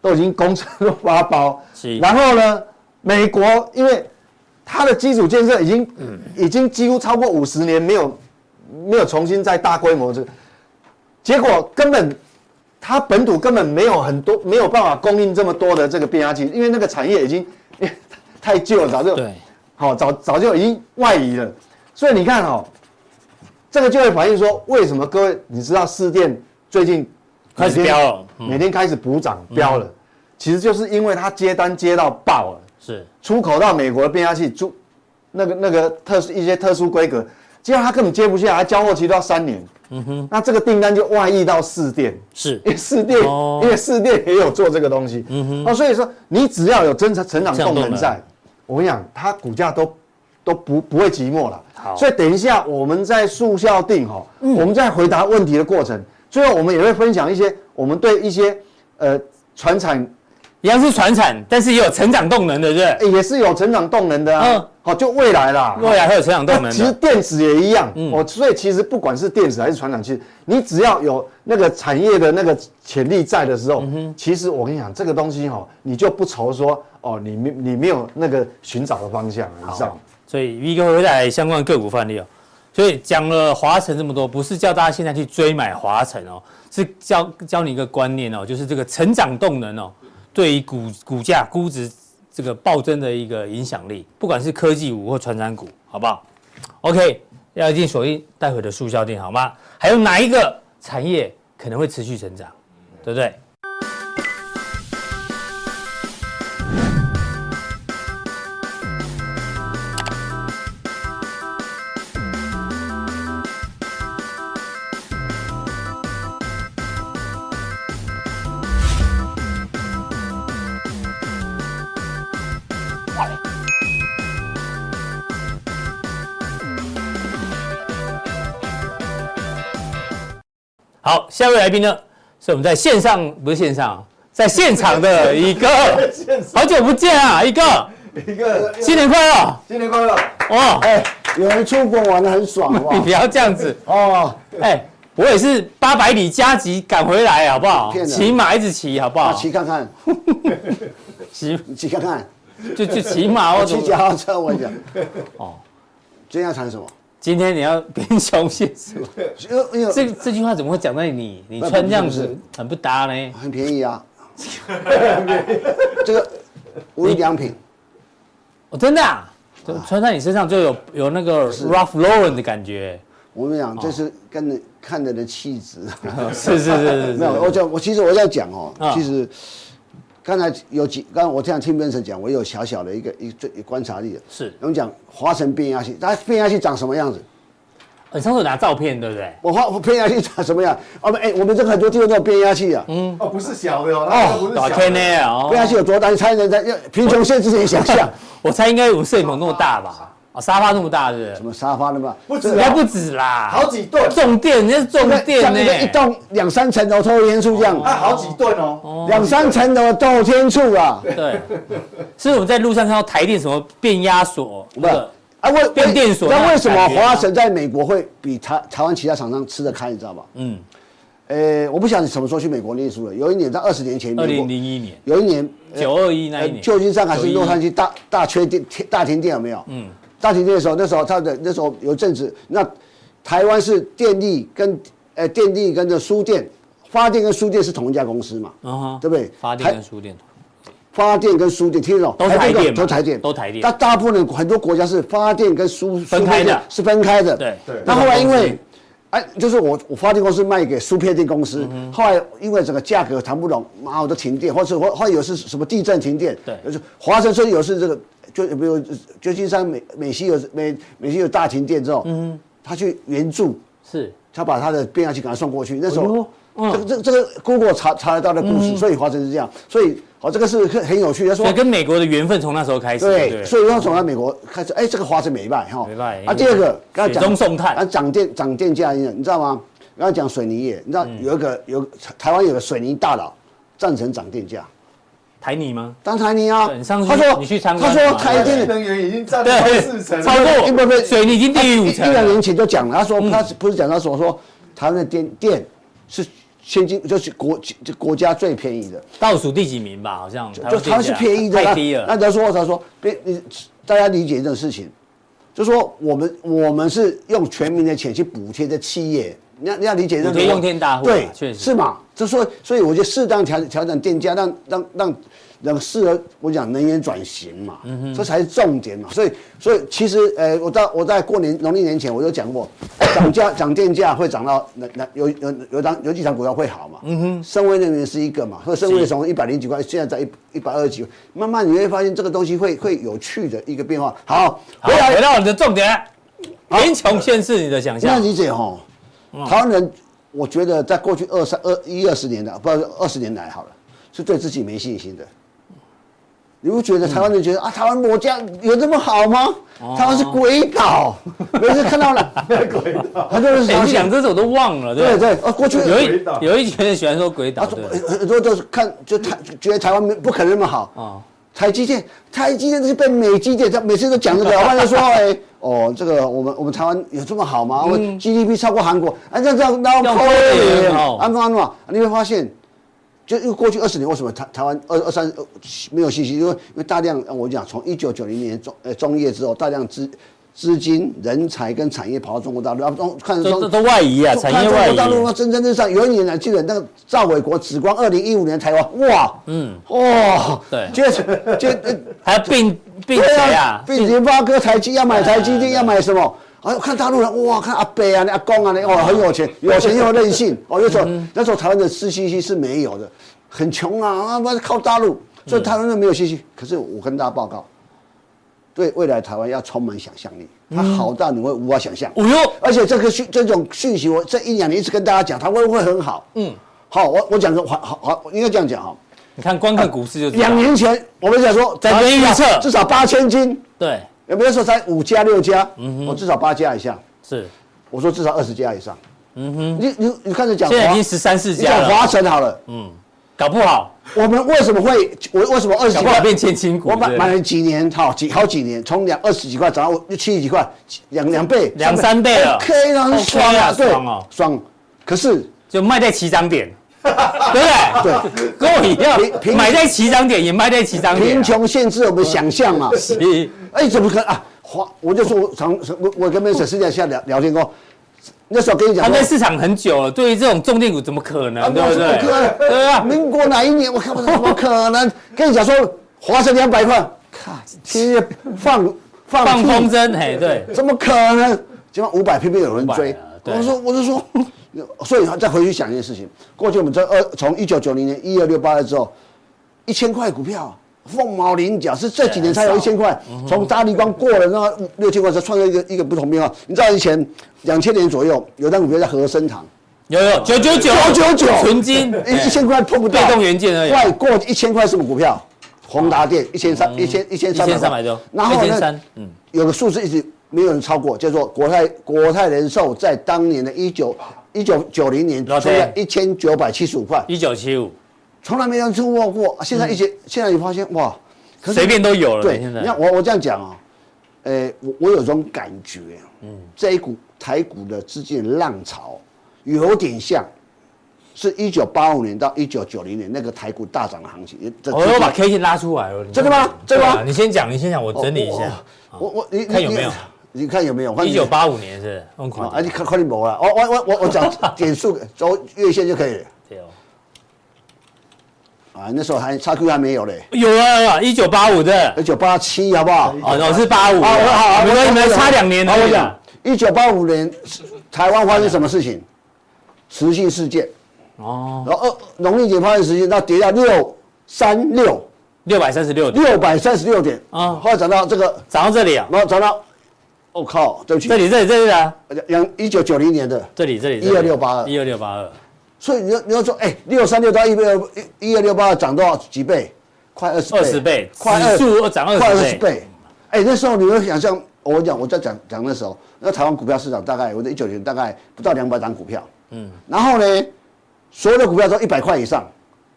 S2: 都已经工程都发包，是。然后呢，美国因为它的基础建设已经，嗯，已经几乎超过五十年没有，没有重新再大规模这个，结果根本它本土根本没有很多，没有办法供应这么多的这个变压器，因为那个产业已经 [laughs] 太旧了，早就，对，好早早就已经外移了，所以你看哦。这个就会反映说，为什么各位你知道市电最近
S1: 开始飙了，
S2: 每天开始补涨飙了，其实就是因为它接单接到爆了，
S1: 是。
S2: 出口到美国的变压器，出那个那个特殊一些特殊规格，结果他根本接不下来，交货期都要三年。嗯哼，那这个订单就外溢到四店，
S1: 是
S2: 因为四电，因为四电也有做这个东西。嗯哼，哦，所以说你只要有增长成长动能在，我跟你讲，它股价都都不不会寂寞了。好，所以等一下我们在速效定哈，我们在回答问题的过程，最后我们也会分享一些我们对一些呃传产。
S1: 一样是传产，但是也有成长动能的，对不对？
S2: 也是有成长动能的啊。嗯，好，就未来啦，
S1: 未来还有成长动能。
S2: 其实电子也一样，嗯，哦，所以其实不管是电子还是传产，其实你只要有那个产业的那个潜力在的时候，嗯，其实我跟你讲，这个东西哈，你就不愁说哦，你没你没有那个寻找的方向，你知道。
S1: 所以 V 哥会带来相关的个股范例哦。所以讲了华晨这么多，不是叫大家现在去追买华晨哦，是教教你一个观念哦，就是这个成长动能哦。对于股股价估值这个暴增的一个影响力，不管是科技股或传染股，好不好？OK，要一定锁定待会的速效定，好吗？还有哪一个产业可能会持续成长，对不对？下一位来宾呢，是我们在线上不是线上，在现场的一个，[laughs] 好久不见啊，一个，一个，新年快乐，
S3: 新年快乐，哦，哎，有人出国玩的很爽，
S1: 你 [laughs] 不要这样子。哦，哎，我也是八百里加急赶回来，好不好？骑马一直骑，好不好？
S3: 骑看看，[laughs] 骑。骑看看，
S1: 就就骑马哦
S3: 骑脚踏车，我讲，哦，今天要谈什么？
S1: 今天你要兵凶现实，这这句话怎么会讲在你？你穿这样子很不搭呢？
S3: 很便宜啊，[laughs] 这个无印良品，
S1: 哦，真的啊，穿在你身上就有有那个 Ralph Lauren 的感觉。
S3: 我跟你讲，这是跟着看着的气质。
S1: 是是是是，[laughs]
S3: 没有，我讲我其实我在讲哦，其实。刚才有几，刚才我这样听 Benson 讲，我有小小的一个一最观察力的。
S1: 是，
S3: 我们讲华晨变压器，它变压器长什么样子？
S1: 你上次拿照片对不对？
S3: 我画变压器长什么样？哦不，哎，我们这个很多地方都有变压器啊。
S2: 嗯。哦，不是小的哦。哦，
S1: 大天呢？哦。
S3: 变压器有多大？你猜人家要贫穷限制你想象。[laughs]
S1: 我猜应该有摄影棚那么大吧。哦，沙发那么大是是？
S3: 什么沙发那么大？
S2: 不止，
S1: 应该不止啦，
S2: 好几吨。
S1: 重电，人家是重电呢。
S3: 一栋两三层楼透天处这样。
S2: 啊，好几吨哦。
S3: 两三层楼透天处啊。
S1: 对。是我们在路上看到台电什么变压锁，不是啊？为变电锁。
S3: 那为什么华城在美国会比台台湾其他厂商吃得开？你知道吗？嗯。呃，我不晓得你什么时候去美国念书了。有一年在二十年前，
S1: 二零零一年。
S3: 有一年
S1: 九二一那一年，
S3: 旧金山还是洛杉矶大大缺电大停电有没有？嗯。大停电的时候，那时候他的那时候有阵子，那台湾是电力跟呃电力跟着输电，发电跟输电是同一家公司嘛，啊哈，对不对？
S1: 发电跟输电，
S3: 发电跟输电听得懂？
S1: 都台电，
S3: 都台电，
S1: 都台电。
S3: 但大部分很多国家是发电跟输
S1: 分开的，
S3: 是分开的。
S1: 对对。
S3: 那后来因为，哎，就是我我发电公司卖给输配电公司，后来因为整个价格谈不拢，马上就停电，或是或或有是什么地震停电，
S1: 对，
S3: 就是华城说有是这个。就比如旧金山美美西有美美西有大停电之后，嗯，他去援助，
S1: 是，
S3: 他把他的变压器给他送过去。那时候，这个这这个 Google 查查得到的故事，所以华晨是这样。所以，好，这个是很很有趣。他说，
S1: 跟美国的缘分从那时候开始。
S3: 对，所以他从来美国开始，哎，这个华城没卖哈。
S1: 没卖。
S3: 啊，第二个，
S1: 刚才讲送炭，
S3: 啊，涨电涨电价，你知道吗？刚才讲水泥业，你知道有一个有台湾有个水泥大佬赞成涨电价。
S1: 台泥吗？
S3: 当台泥啊！
S1: 他说你去参观，
S3: 他说台电
S2: 能源已经占了四成，
S1: 超过，不不，水泥已经低于五成。
S3: 一两年前就讲了，他说他不是讲他说说台湾的电电是现今就是国就国家最便宜的，
S1: 倒数第几名吧？好像
S3: 就他是便宜的，
S1: 太低了。
S3: 那他说他说别你大家理解这种事情，就说我们我们是用全民的钱去补贴的企业，你要你要理解这个。
S1: 天用天大户，
S3: 对，
S1: 确实
S3: 是嘛？就说，所以我觉得适当调调整电价，让让让。让适合我讲能源转型嘛，嗯哼，这才是重点嘛。所以，所以其实，呃，我在我在过年农历年前我就讲过，[coughs] 涨价涨电价会涨到那那有有有档有几场股票会好嘛。嗯哼，深威能源是一个嘛，或者深威从一百零几块现在在一一百二十几块，慢慢你会发现这个东西会会有趣的一个变化。好，
S1: 回来回到你的重点，贫穷限制你的想象。
S3: 那理解哈，台湾人，我觉得在过去二三二一二十年的，不二十年来好了，是对自己没信心的。你不觉得台湾人觉得啊，台湾国家有这么好吗？台湾是鬼岛，每次看到了 [laughs]
S2: 鬼岛，
S3: 他就是
S1: 想讲这种都忘了，对。
S3: 对哦，过去
S1: 有一有一群人喜欢说鬼岛，
S3: 很多都是看就台觉得台湾不可能那么好。啊。台积电，台积电是被美积电，他每次都讲这个，[laughs] 然后就说哎哦，这个我们我们台湾有这么好吗？我们 GDP 超过韩国，啊这样这样那么亏，安安嘛，你会发现。就因为过去二十年，为什么台台湾二二三没有信心？因为因为大量，我讲从一九九零年中呃中叶之后，大量资资金、人才跟产业跑到中国大陆，看
S1: 这都外移啊，产业外移。
S3: 大陆蒸蒸日上，有一年呢，记得那个赵伟国紫光二零一五年台湾，哇，嗯，哇，
S1: 对，
S3: 就就 [laughs]
S1: 还要并并谁啊？
S3: 并联发科、台积要买台积电，要买什么？啊！看大陆人，哇！看阿伯啊，那阿公啊，那哦很有钱，[laughs] 有钱又任性。哦，那时候那时候台湾的自信心是没有的，很穷啊，啊，靠大陆，所以台湾人没有信心。可是我跟大家报告，对未来台湾要充满想象力，它好到你会无法想象。哦哟！而且这个讯这种讯息，我这一两年一直跟大家讲，它会不会很好？嗯，好，我我讲个好好好，应该这样讲哈。
S1: 你看，光看股市就
S3: 两年前我们讲说，
S1: 在预测
S3: 至少八千斤。
S1: 对。
S3: 有没有说才五家六家？嗯哼，我至少八家以上。
S1: 是，
S3: 我说至少二十家以上。嗯哼，你你你看着讲，
S1: 现在已经十三四家了。
S3: 讲华晨好了，
S1: 嗯，搞不好
S3: 我们为什么会我为什么二十几块
S1: 变千金股？
S3: 我买买了几年，好几好几年，从两二十几块涨到七十几块，两两倍，
S1: 两三倍了。
S3: 可以让爽啊，对，爽。可是
S1: 就卖在起涨点。[laughs] 对不对？对，跟我一样，买在起涨点，也卖在起涨点。
S3: 贫穷限制我们想象嘛。[laughs] 是。哎，怎么可能啊？华，我就说，我常我我跟 Mr. 私底下聊聊天过，那时候跟你讲，
S1: 他在市场很久了，对于这种重电股怎么可能？对不对？
S3: 对啊，民国哪一年？我看不怎么可能？[laughs] 跟你讲说，华晨两百块，靠，天天放放
S1: 放风筝，嘿，对，
S3: 怎么可能？今晚五百偏偏有人追。我说，我就说。[laughs] 所以再回去想一件事情，过去我们这二从一九九零年一二六八了之后，一千块股票凤毛麟角，是这几年才有一千块。从大立光过了那六千块，才创造一个一个不同变化。你知道以前两千年左右有张股票叫和生堂，
S1: 有有九九九九九九纯金
S3: 一一千块碰不到，
S1: 被动元件而已。
S3: 快过一千块什么股票？宏达电一千三一千一千三百多，然后呢？嗯，有个数字一直没有人超过，叫做国泰国泰人寿在当年的一九。一九九零年出了一千九百七十五块，
S1: 一九七五，
S3: 从来没人出过过。现在一些，现在你发现哇，
S1: 随便都有了。
S3: 对，你看我我这样讲啊，呃，我我有种感觉，嗯，这一股台股的资金浪潮，有点像，是一九八五年到一九九零年那个台股大涨的行情。
S1: 我我把 K 线拉出来了，
S3: 真的吗？真的吗？
S1: 你先讲，你先讲，我整理一下。
S3: 我我你
S1: 看有没有？
S3: 你看有没有？
S1: 一九八五年是，
S3: 啊，你看看你没了。我我我我我讲点数走月线就可以了。啊，那时候还差 Q 还没有嘞。
S1: 有啊，一九八五的。
S3: 一九八七好不好？
S1: 哦，我是八五。好，好，你们你们差两年。
S3: 好，我讲一九八五年台湾发生什么事情？磁性事件。哦。然后二农历节发生时间，到跌到六三六。
S1: 六百三十六
S3: 点，六百三十六点啊！后来涨到这个，
S1: 涨到这里啊，
S3: 然后涨到，我靠，对不起，
S1: 这里这里这里啊，
S3: 两一九九零年的
S1: 这里这里
S3: 一二六八二
S1: 一二六八二，
S3: 所以你要你要说，哎，六三六到一二一二六八二涨多少几倍？快二十倍，
S1: 二十倍，
S3: 快
S1: 二数涨二
S3: 快二十倍。哎，那时候你会想象，我讲我在讲讲那时候，那台湾股票市场大概我在一九年大概不到两百档股票，嗯，然后呢，所有的股票都一百块以上。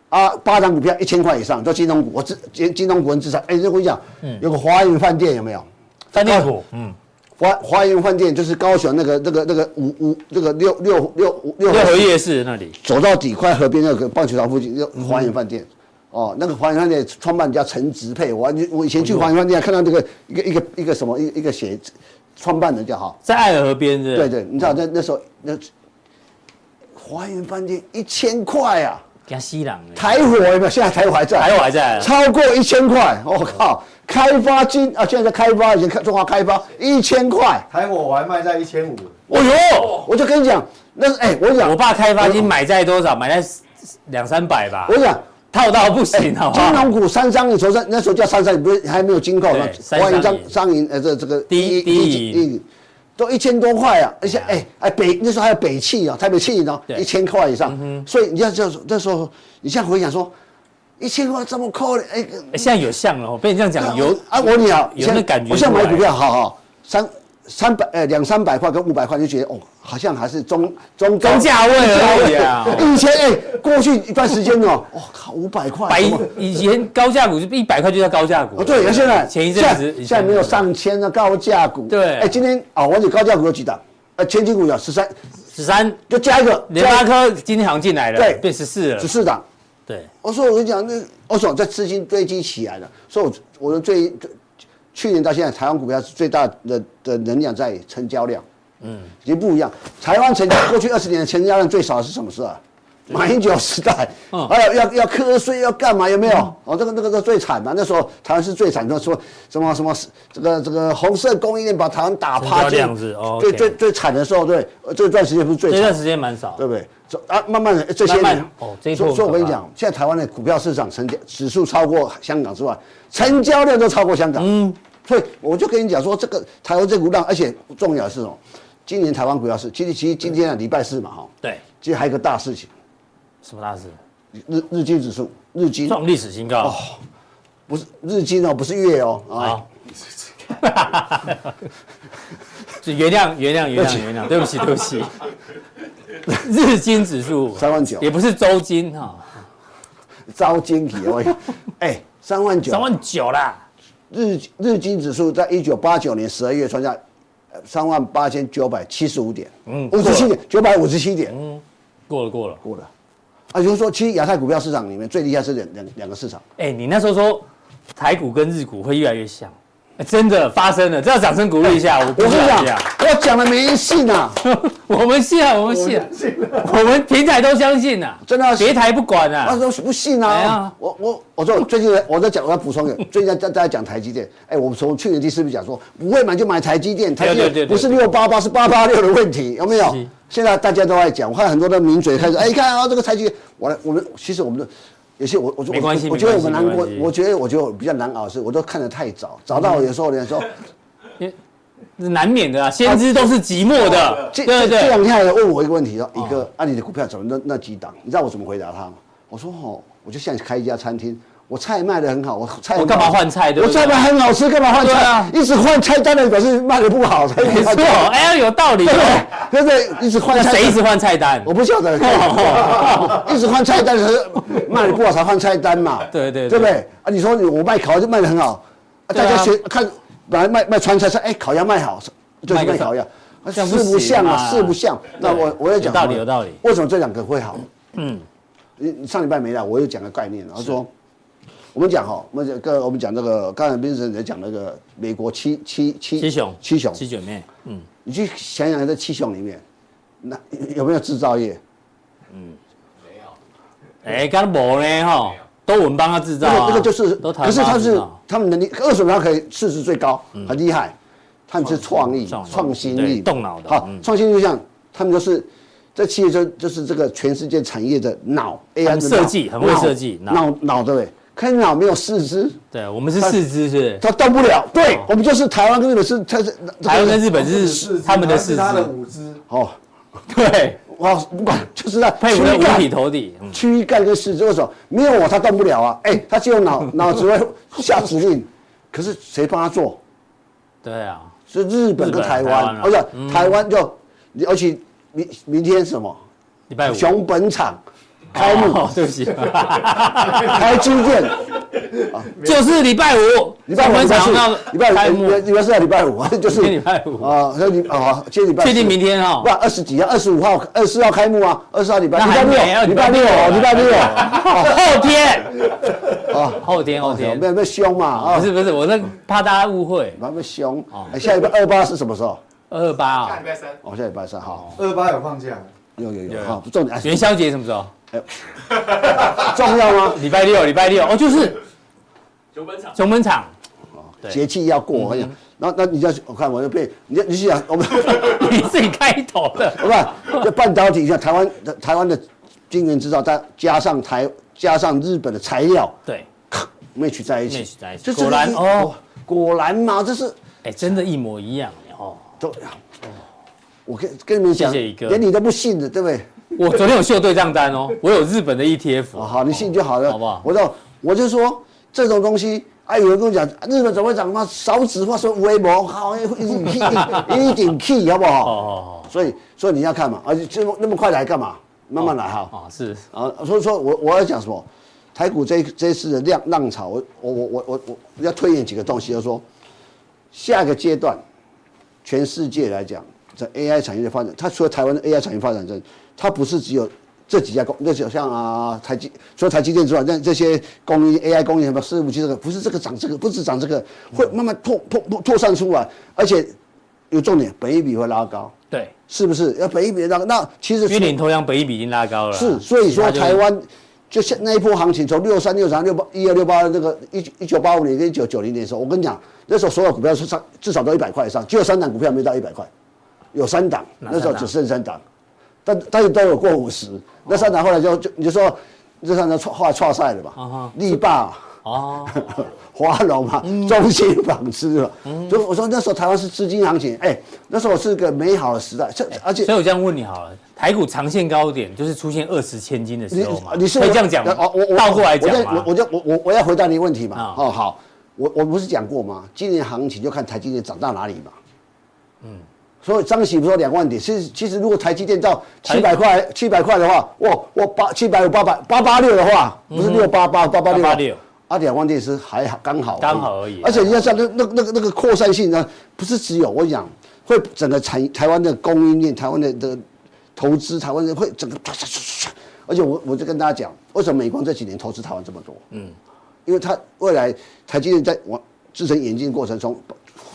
S3: 啊，八张股票一千块以上，就金融股。我资金金融股很资产。哎，我跟你讲，有个华云饭店有没有？
S1: 饭店股，嗯，
S3: 华华园饭店就是高雄那个那个那个五五那个六六六六
S1: 六合夜市那里，
S3: 走到底快河边那个棒球场附近，就华园饭店。哦，那个华园饭店创办人叫陈植佩，我我以前去华园饭店看到这个一个一个一个什么一一个写创办人叫哈，
S1: 在爱河边是。
S3: 对对，你知道那那时候那。华园饭店一千块啊！
S1: 加西朗，
S3: 台火有没有？现在台火还在，
S1: 台火还在，
S3: 超过一千块，我靠！开发金啊，现在在开发，以前开中华开发一千块，
S2: 台火我还卖在一千五。
S3: 哦哟，我就跟你讲，那是哎，我讲，
S1: 我爸开发金买在多少？买在两三百吧。
S3: 我讲
S1: 套到不行，好
S3: 金融股三商银，从那时候叫三商银，不是还没有金控，华银张商银，呃，这这个
S1: 第一第一。
S3: 都一千多块啊，而且哎哎北那时候还有北汽啊，台北汽呢，一千块以上，所以你要这那时候，你现在回想说，一千块这么扣的，哎，
S1: 现在有像了，我被你这样讲有
S3: 啊，我你啊，
S1: 有那感觉，
S3: 我现在买股票，好好三。三百呃两三百块跟五百块就觉得哦，好像还是中中
S1: 中价位而已啊。
S3: 以前哎，过去一段时间哦，哇靠，五百块。
S1: 百以前高价股是一百块就叫高价股。
S3: 哦对，现在
S1: 前一阵子
S3: 现在没有上千的高价股。
S1: 对。
S3: 哎，今天啊，我讲高价股有几档？呃，千金股有十三，
S1: 十三
S3: 就加一个
S1: 联发科今天好像进来了，
S3: 对，
S1: 变十四了，
S3: 十四档。
S1: 对。
S3: 我说我跟你讲，那我说这资金堆积起来了，所以我我的最。去年到现在，台湾股票是最大的的能量在成交量，嗯，已经不一样。台湾成交过去二十年的成交量最少是什么事啊？马英九时代，哎呀，要要课税要干嘛？有没有？哦，这个那个是最惨的，那时候台湾是最惨的，说什么什么这个这个红色供应链把台湾打趴，
S1: 这样子哦。
S3: 最最最惨的时候，对，这段时间不是最惨，
S1: 这段时间蛮少，
S3: 对不对？啊，慢慢的这些年，
S1: 哦，这
S3: 所以我跟你讲，现在台湾的股票市场成交指数超过香港之外，成交量都超过香港。嗯。所以我就跟你讲说，这个台湾这股浪，而且重要的是什么？今年台湾股票是，其实其实今天啊礼拜四嘛哈，
S1: 对，
S3: 其实还有个大事情，
S1: 什么大事？
S3: 日日经指数，日经。
S1: 创历史新高。哦，
S3: 不是日经哦，不是月哦啊，
S1: 就 [laughs] 原谅原谅原谅原谅，对不起对不起，日经指数。
S3: 三万九，
S1: 也不是周经哈，
S3: 周经体位，[laughs] 哎，三万九，
S1: 三万九啦。
S3: 日日经指数在一九八九年十二月创下三万八千九百七十五点，嗯，五十七点，九百五十七点，嗯，
S1: 过了过了。
S3: 过了，啊，就是说，其实亚太股票市场里面最厉害是两两两个市场。
S1: 哎，你那时候说台股跟日股会越来越像。真的发生了，这要掌声鼓励一下。我
S3: 我跟你讲，我讲了没人 [laughs] 信啊，
S1: 我们信啊，我们信，我们平台都相信啊，真的，别台不管啊，
S3: 他说不信啊。我我我说最近我在讲，我要补充一个，最近在在讲台积电。哎，我们从去年第四季讲说，不会买就买台积电，台积电不是六八八，是八八六的问题，有没有？现在大家都在讲，我看很多的名嘴开始，哎，看啊，这个台积电，我我们其实我们的。有些我我
S1: 没关系，
S3: 我觉得我们难过，我觉得我觉得比较难熬的是，我都看得太早，早到有时候人家说，
S1: 难免的啊，先知都是寂寞的。
S3: 这这这两天还问我一个问题，说一个啊，你的股票怎么那那几档？你知道我怎么回答他吗？我说哦，我就像开一家餐厅。我菜卖的很好，我菜
S1: 我干嘛换菜？对，
S3: 我菜卖很好吃，干嘛换菜啊？一直换菜单的表示卖的不好，没
S1: 错。哎，有道理，
S3: 对不对？一直换菜，
S1: 谁一直换菜单？
S3: 我不晓得，[laughs] 一直换菜单是卖的不好才换菜单嘛？
S1: 对对
S3: 对不对？啊，你说我卖烤鸭就卖的很好，大家学看，本来卖卖川菜说，哎，烤鸭卖好，就是卖烤鸭，四不像啊，四不像。那我我也讲
S1: 道理有道理，
S3: 为什么这两个会好？嗯，你上礼拜没来，我又讲个概念，然后说。我们讲哈，我们讲个，我们讲这个，刚才斌生在讲那个美国七七七
S1: 七雄
S3: 七雄
S1: 七姐妹，嗯，
S3: 你去想想这七雄里面，那有没有制造业？
S1: 嗯，没有。哎，刚没呢哈，都我们帮他制造啊。
S3: 这个就是，可是他是他们能力，二手他可以市值最高，很厉害。他们是创意、创新力、
S1: 动脑的。
S3: 好，创新力就像他们就是这企业就就是这个全世界产业的脑，AI
S1: 设计很会设计，
S3: 脑脑对不对？看脑没有四肢，
S1: 对，我们是四肢，是，
S3: 他动不了。对，我们就是台湾跟日本是，他是
S1: 台湾跟日本是他们的四肢，
S2: 他的五肢。
S3: 哦，
S1: 对，
S3: 哇，不管就是在
S1: 配合五体投地，
S3: 躯干跟四肢，为什么？没有我他动不了啊？哎，他只有脑 [laughs] 脑子会下指令，可是谁帮他做？
S1: 对啊，
S3: 是日本跟台湾，而且台湾就，而且明明天什么？
S1: 礼拜五，
S3: 熊本厂。开幕，
S1: 对不起，[laughs]
S3: 开机电，
S1: 就是礼拜五，
S3: 礼拜五礼拜四，礼拜五礼拜四礼拜五，就是
S1: 礼拜五。
S3: 啊，所以啊，今天礼拜
S1: 确定明天哈，
S3: 不，二十几啊，二十五号，二十四号开幕啊，二十号礼拜，礼拜六，礼拜六，礼拜六，
S1: 后天，啊，后天后天，
S3: 没有没有凶嘛，啊，
S1: 不是不是，我那怕大家误会，
S3: 没有凶。啊，下礼拜二八是什么时候？
S1: 二八啊，
S2: 下礼拜三，
S3: 哦，下礼拜三，好，
S2: 二八有放假。
S3: 有有有，好，重点。
S1: 元宵节什么时候？[laughs]
S3: 重要吗？
S1: 礼拜六，礼拜六。哦，就是熊本场，熊本场，
S3: 节气要过，哎呀，那那你要我看我就被你你是想我们 [laughs]
S1: 你自己开头的，[laughs]
S3: 好吧？这半导体像台湾的台湾的晶圆制造，再加上台加上日本的材料，
S1: 对
S3: ，match 在一起
S1: ，match 在一起，果然哦，
S3: 果然嘛，这是
S1: 哎，真的，一模一样哦，
S3: 都，我跟跟你们讲，连你都不信的，对不对？
S1: 我昨天有秀对账单哦，我有日本的 ETF，
S3: 好，你信就好了，好不好？我就，我就说这种东西，哎，有人跟我讲，日本怎么会涨嘛？少纸化说微博，好，一顶 key，一顶 key，好不好？好好好。所以，所以你要看嘛，而且这么那么快来干嘛？慢慢来哈。啊，是啊，所以说我我要讲什么？台股这这一次的浪浪潮，我我我我我我要推演几个东西，就是说，下一个阶段，全世界来讲，在 AI 产业的发展，它除了台湾的 AI 产业发展，这它不是只有这几家公，那就像啊台积，除了台积电之外，那这些供应 AI 供应什么伺服器这个，不是这个涨这个，不是涨这个，会慢慢拓拓拓拓散出来，而且有重点，本益比会拉高，
S1: 对，
S3: 是不是？要本一比拉高，那其实
S1: 因为领头羊本益比已经拉高了，
S3: 是，所以说台湾就像那一波行情，从六三六三六八一二六八那个一一九八五年跟一九九零年的时候，我跟你讲，那时候所有股票是上至少都一百块以上，只有三档股票没到一百块，有三档，那时候只剩三档。但但是都有过五十，那三档后来就就你就说，这三档错后来创赛了吧？力霸哦，华龙嘛，中兴纺织了。就我说那时候台湾是资金行情，哎，那时候是个美好的时代。这而且，
S1: 所以我这样问你好了，台股长线高点就是出现二十千金的时候嘛？你是可以这样讲吗？哦，我我倒过来讲我。
S3: 我就我我我要回答你问题嘛。哦好，我我不是讲过吗？今年行情就看台积电涨到哪里嘛。嗯。所以张喜不说两万点，其实其实如果台积电到七百块七百块的话，哇我八七百五八百八八六的话，不是六八八八八六，啊两万点是还好刚好
S1: 刚好而已。
S3: 而且你要像那那那个那个扩散性呢，不是只有我讲会整个产台湾的供应链，台湾的的投资，台湾人会整个唰唰唰唰。而且我我就跟大家讲，为什么美光这几年投资台湾这么多？嗯，因为它未来台积电在往制程演进过程中。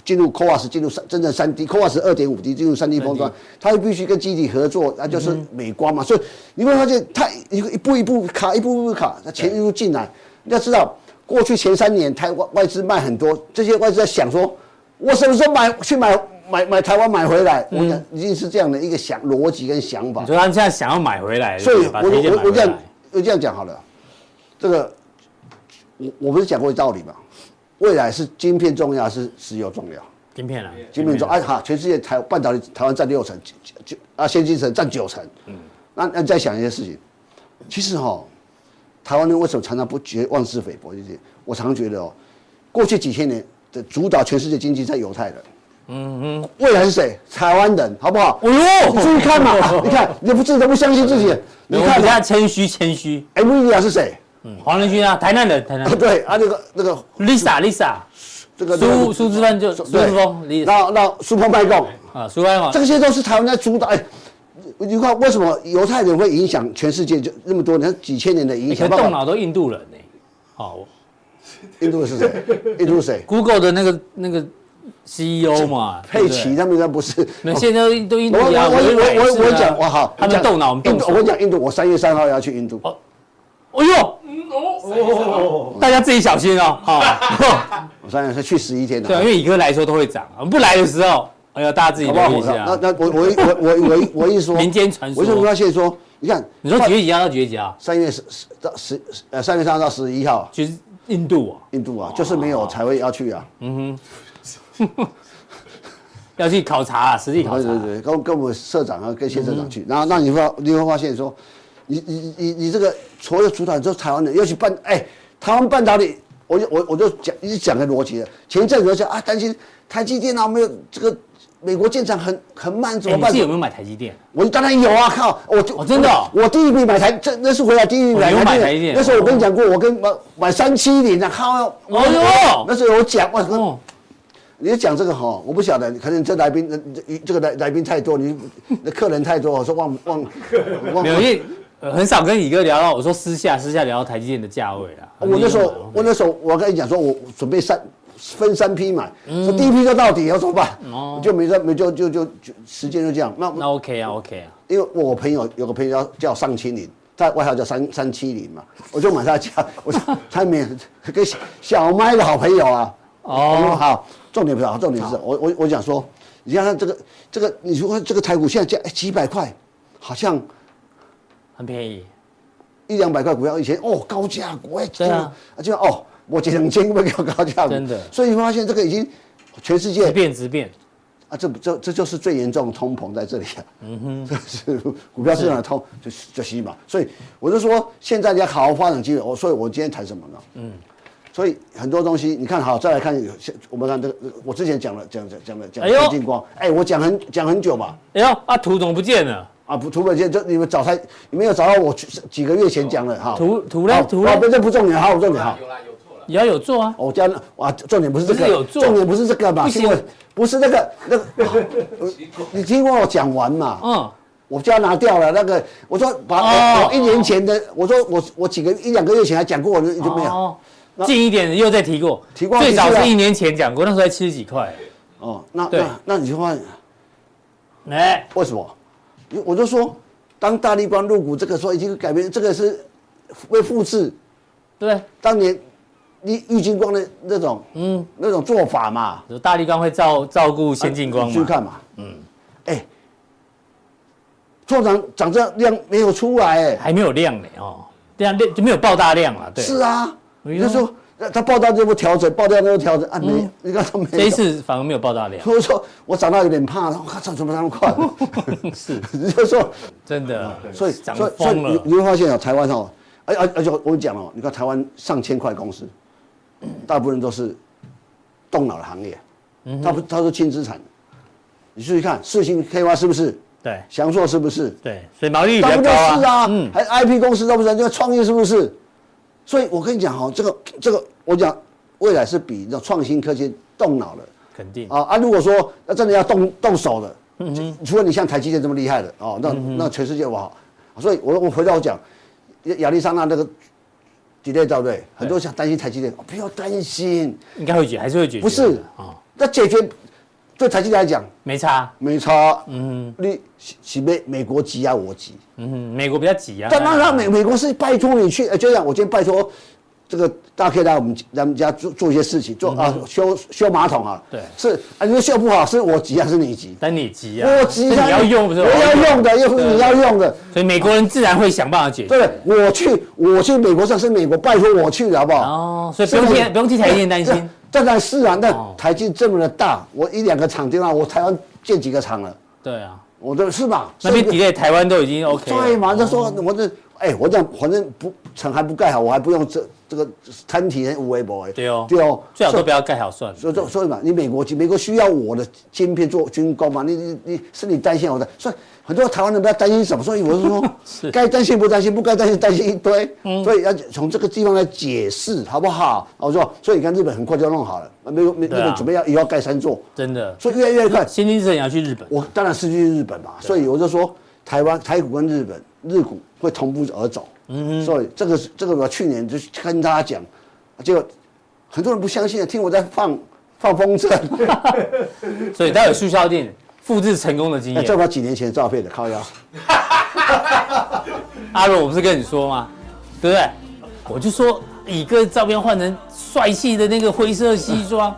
S3: 进入 CoWoS 进入三真正三 D CoWoS 二点五 D 进入三 D 封装，它必须跟基体合作，那就是美光嘛。所以你会发现它一个一步一步卡，一步一步卡，它钱一路进来。你要知道，过去前三年台湾外资卖很多，这些外资在想说，我什么时候买去买买买台湾买回来？我讲已经是这样的一个想逻辑跟想法。
S1: 所以他现在想要买回来，
S3: 所以我我我这样我这样讲好了，这个我我不是讲过道理吗？未来是晶片重要，是石油重要。
S1: 晶片啊，
S3: 晶片重要。哎哈，全世界台半导体台湾占六成，就啊先进层占九成。嗯，那那再想一些事情，其实哈，台湾人为什么常常不觉妄自菲薄？就是我常常觉得哦，过去几千年的主导全世界经济在犹太人。嗯嗯，未来是谁？台湾人，好不好？哦呦，你注意看嘛，你看你不自己都不相信自己，
S1: 你看人家谦虚谦虚。
S3: NVIDIA 是谁？
S1: 嗯，黄仁勋啊，台南的台南。[laughs]
S3: 对啊，那个那个
S1: Lisa Lisa，这个苏苏之芬就苏之峰，
S3: 那那苏澎麦贡
S1: 啊，苏麦贡，
S3: 这些都是台湾在主导。哎，你看为什么犹太人会影响全世界就那么多年几千年的影响？
S1: 动脑都印度人呢。好，
S3: 印度的是谁？[laughs] 印度谁
S1: ？Google 的那个那个 CEO 嘛，
S3: 佩奇他们应该不是。
S1: 那现在都印度。我我
S3: 我我我讲我好，
S1: 他们
S3: 动脑。我跟你讲，印度，我三月三号要去印度。
S1: 哦哎呦！哦，大家自己小心哦。好，[laughs]
S3: 我算是去十一天的。
S1: 对，因为以哥来说都会涨，不来的时候，哎呀，大家自己留意一下。
S3: 那那我我我我我我意思说，
S1: 民间传说。
S3: 我就发现说，你看，
S1: 你说几月几号到几月几号？
S3: 三月十十到十呃三月三号到十一号。
S1: 其实印度啊，
S3: 印度啊，就是没有才会要去啊。嗯
S1: 哼，要去考察啊，实地考察。
S3: 对对对，跟跟我们社长啊，跟谢社长去，然后那你会你会发现说。你你你你这个所有的主导就是台湾人，要去半哎，台湾半导体，我就我我就讲一直讲个逻辑了。前一阵子讲啊，担心台积电啊没有这个美国建厂很很慢，怎么办？
S1: 你有没有买台积电？
S3: 我当然有啊，靠，我就
S1: 我真的，
S3: 我第一笔买台，这那是回来第一笔买台积电。那时候我跟你讲过，我跟买买三七零的，靠，哦呦，那时候我讲我跟，你讲这个哈，我不晓得，可能这来宾这个来来宾太多，你那客人太多，我说忘忘
S1: 忘。呃，很少跟宇哥聊到，我说私下私下聊到台积电的价位啊。
S3: 我那时候，我那时候我跟你讲说，我准备三分三批买，说第一批就到底要怎么办？哦，[laughs] 就没没就就就就时间就这样。
S1: 那那 OK 啊，OK 啊。
S3: 因为我朋友有个朋友叫叫上青林，他外号叫三三七零嘛，我就买他家，我说 [laughs] 他免跟小麦的好朋友啊。哦，好，重点不是好，重点是我我我讲说，你看他这个这个，你说这个台股现在价哎几百块，好像
S1: 很便宜，
S3: 一两百块股票以前哦高价股哎，对啊，就哦我几两千块叫高价股，
S1: 真的，
S3: 所以你发现这个已经全世界
S1: 质变质变
S3: 啊，这这这就是最严重的通膨在这里啊，嗯哼，[laughs] 这是股票市场的通就就吸嘛，所以我就说现在你要好好发展机会，我所以我今天谈什么呢？嗯。所以很多东西，你看好，再来看，我们看这个，我之前讲了，讲讲讲了，讲先进光，哎，我讲很讲很久嘛。
S1: 哎呦，啊图怎么不见了？
S3: 啊不图不见，就你们找他，你们有找到我几个月前讲的哈。
S1: 图图呢？图呢？
S3: 不，这不重点，好，重点哈。
S1: 有啦，有错了。也要有做啊。
S3: 我讲哇，重点不是这个，重点不是这个嘛？不行，不是那个那 [laughs] 个，你听过我讲完嘛？嗯。我就要拿掉了那个，我说把我一年前的，我说我我几个一两个月前还讲过，我就没有。
S1: 近一点的又再提过，提过最早是一年前讲过，那时候才七十几块。
S3: 哦，那那那你就换，哎，为什么？我就说，当大力光入股这个时候已经改变，这个是会复制，
S1: 对，
S3: 当年你玉金光的那种，嗯，那种做法嘛。
S1: 大力光会照照顾先进光嘛？
S3: 去看嘛，嗯，哎，做长长这量没有出来，哎，
S1: 还没有量呢，哦，量量就没有爆大量了，对，
S3: 是啊。你就说，他报道就不调整，报道就调整啊？没，你看他没。
S1: 这一次反而没有报大量。
S3: 所以说我长大有点怕，我靠，怎么那么快？[laughs]
S1: 是，
S3: 你就说
S1: 真的，
S3: 所以所以所以你你会发现啊，台湾哦，而而而且我跟你讲哦，你看台湾上千块公司，大部分都是动脑的行业，他不他是轻资产，你注意看四星 KY 是不是？
S1: 对，
S3: 祥硕是不是？
S1: 对，所以毛利率比较高啊。
S3: 嗯，还 IP 公司都不是，这个创业是不是？所以，我跟你讲哈，这个这个，我讲未来是比那创新科技动脑的，
S1: 肯定
S3: 啊啊！如果说那真的要动动手的，嗯哼，除了你像台积电这么厉害的哦，那那全世界不好。所以我我回到我讲，亚利桑那那个 delay 对？很多想担心台积电，不要担心，
S1: 应该会解，还是会解决。
S3: 不是啊，那解决。对台积电来讲，
S1: 没差，
S3: 没差。嗯，你是美美国急啊，我急。
S1: 嗯，美国比较急啊。
S3: 但那那美美国是拜托你去，就像我今天拜托这个大家可以来我们咱们家做做一些事情，做啊修修马桶啊。
S1: 对，
S3: 是啊，你说修不好是我急还是你急？
S1: 但你急啊，
S3: 我急啊，
S1: 你要用不是？
S3: 我要用的，又不是你要用的，
S1: 所以美国人自然会想办法解决。
S3: 对，我去我去美国上是美国拜托我去的好不好？
S1: 哦，所以不用替不用替台积电担心。
S3: 当然是啊，那台积这么的大，我一两个厂的话？我台湾建几个厂了？
S1: 对啊，
S3: 我的是吧？
S1: 那边抵在台湾都已经 OK 了。
S3: 对嘛？就说我这，哎，我这反正不厂还不盖好，我还不用这这个摊体无微博哎。
S1: 对哦，
S3: 对哦，
S1: 最好都不要盖好算了。
S3: 所以所以嘛，你美国美国需要我的晶片做军工嘛？你你你是你担心我的，所以。很多台湾人不要担心什么，所以我是说，[laughs] 该担心不担心，不该担心担心一堆，嗯、所以要从这个地方来解释，好不好？我说，所以你看日本很快就弄好了，没有没日本准备要也要盖三座，
S1: 真的，
S3: 所以越来越快。
S1: 先进制程也要去日本，
S3: 我当然是去日本嘛，所以我就说，台湾台股跟日本日股会同步而走，嗯，所以这个这个我去年就跟大家讲，结果很多人不相信，听我在放 [laughs] 放风筝，
S1: 所以他有速效錠。复制成功的经验，
S3: 这把几年前的照片的靠腰。[laughs]
S1: 阿罗，我不是跟你说吗？对不对？我就说以哥照片换成帅气的那个灰色西装。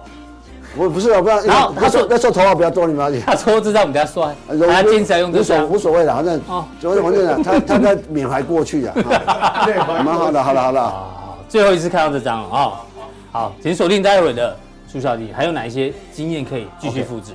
S3: 我不是，我不知道。然后他说那时候头发比较多，你了解？[laughs]
S1: 他说知道我们家帅，他坚持要用这个。
S3: 无所谓的，反正哦，反正反正他他在缅怀过去啊。对，蛮好的，好了好了。好，
S1: 最后一次看到这张了啊。好，请锁定待会的苏小弟，还有哪一些经验可以继续复制？